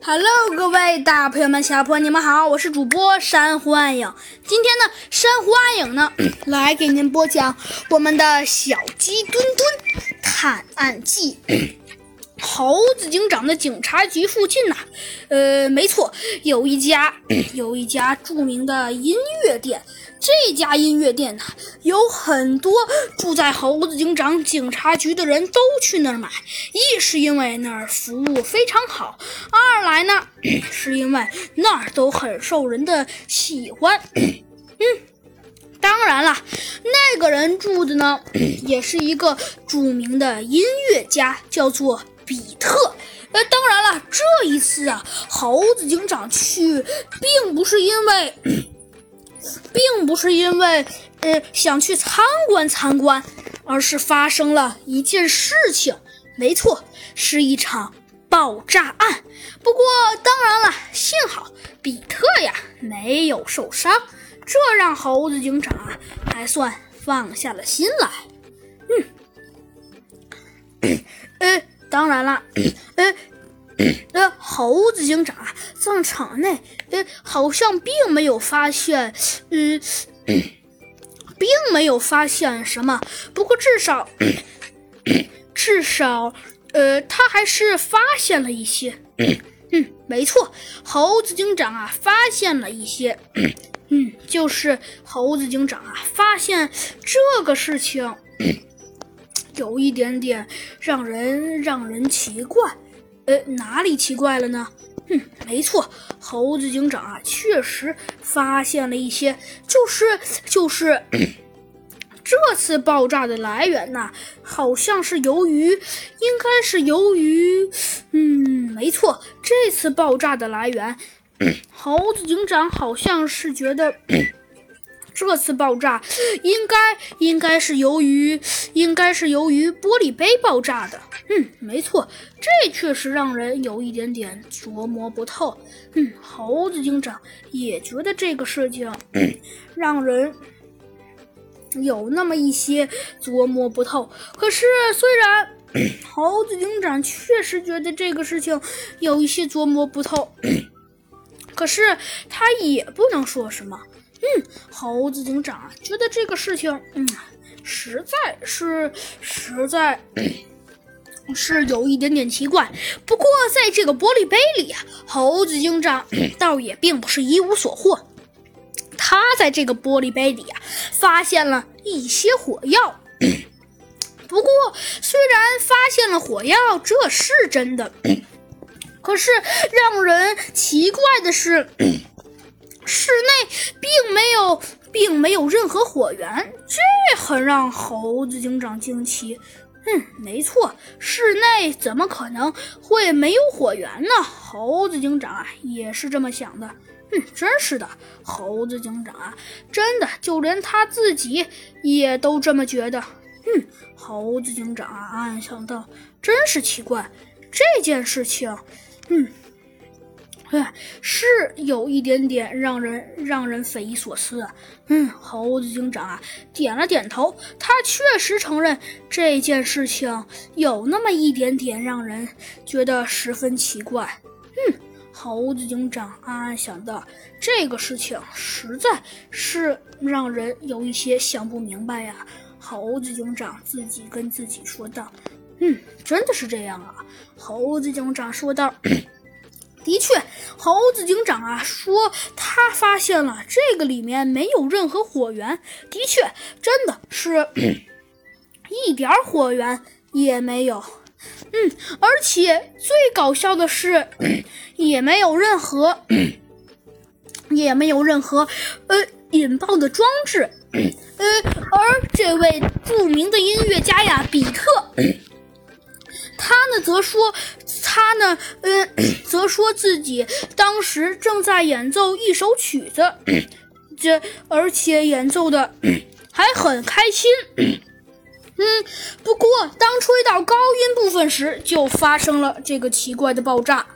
Hello，各位大朋友们、小朋友们，你们好，我是主播珊瑚暗影。今天呢，珊瑚暗影呢 来给您播讲我们的小鸡墩墩探案记。猴子警长的警察局附近呐，呃，没错，有一家 有一家著名的音乐店。这家音乐店呢，有很多住在猴子警长警察局的人都去那儿买。一是因为那儿服务非常好，二来呢，是因为那儿都很受人的喜欢。嗯，当然了，那个人住的呢，也是一个著名的音乐家，叫做。比特，呃，当然了，这一次啊，猴子警长去，并不是因为，并不是因为，呃，想去参观参观，而是发生了一件事情。没错，是一场爆炸案。不过，当然了，幸好比特呀没有受伤，这让猴子警长啊还算放下了心来。嗯，呃。当然了，呃，呃，猴子警长在场内，呃，好像并没有发现，嗯，并没有发现什么。不过至少，至少，呃，他还是发现了一些。嗯，没错，猴子警长啊，发现了一些。嗯，就是猴子警长啊，发现这个事情。有一点点让人让人奇怪，呃，哪里奇怪了呢？哼，没错，猴子警长啊，确实发现了一些，就是就是这次爆炸的来源呢，好像是由于，应该是由于，嗯，没错，这次爆炸的来源，猴子警长好像是觉得。这次爆炸应该应该是由于应该是由于玻璃杯爆炸的。嗯，没错，这确实让人有一点点琢磨不透。嗯，猴子警长也觉得这个事情 让人有那么一些琢磨不透。可是，虽然 猴子警长确实觉得这个事情有一些琢磨不透，可是他也不能说什么。嗯，猴子警长啊觉得这个事情，嗯，实在是，实在是有一点点奇怪。不过，在这个玻璃杯里啊，猴子警长倒也并不是一无所获。他在这个玻璃杯里啊，发现了一些火药。不过，虽然发现了火药，这是真的，可是让人奇怪的是。室内并没有，并没有任何火源，这很让猴子警长惊奇。嗯，没错，室内怎么可能会没有火源呢？猴子警长啊，也是这么想的。嗯，真是的，猴子警长啊，真的就连他自己也都这么觉得。嗯，猴子警长啊，暗暗想到，真是奇怪，这件事情，嗯。哎，是有一点点让人让人匪夷所思啊。嗯，猴子警长啊，点了点头，他确实承认这件事情有那么一点点让人觉得十分奇怪。嗯，猴子警长暗暗想到，这个事情实在是让人有一些想不明白呀。猴子警长自己跟自己说道：“嗯，真的是这样啊。”猴子警长说道。的确，猴子警长啊说他发现了这个里面没有任何火源。的确，真的是一点火源也没有。嗯，而且最搞笑的是，也没有任何，也没有任何呃引爆的装置。呃，而这位著名的音乐家呀，比特。他呢，则说，他呢，嗯，则说自己当时正在演奏一首曲子，这而且演奏的 还很开心。嗯，不过当吹到高音部分时，就发生了这个奇怪的爆炸。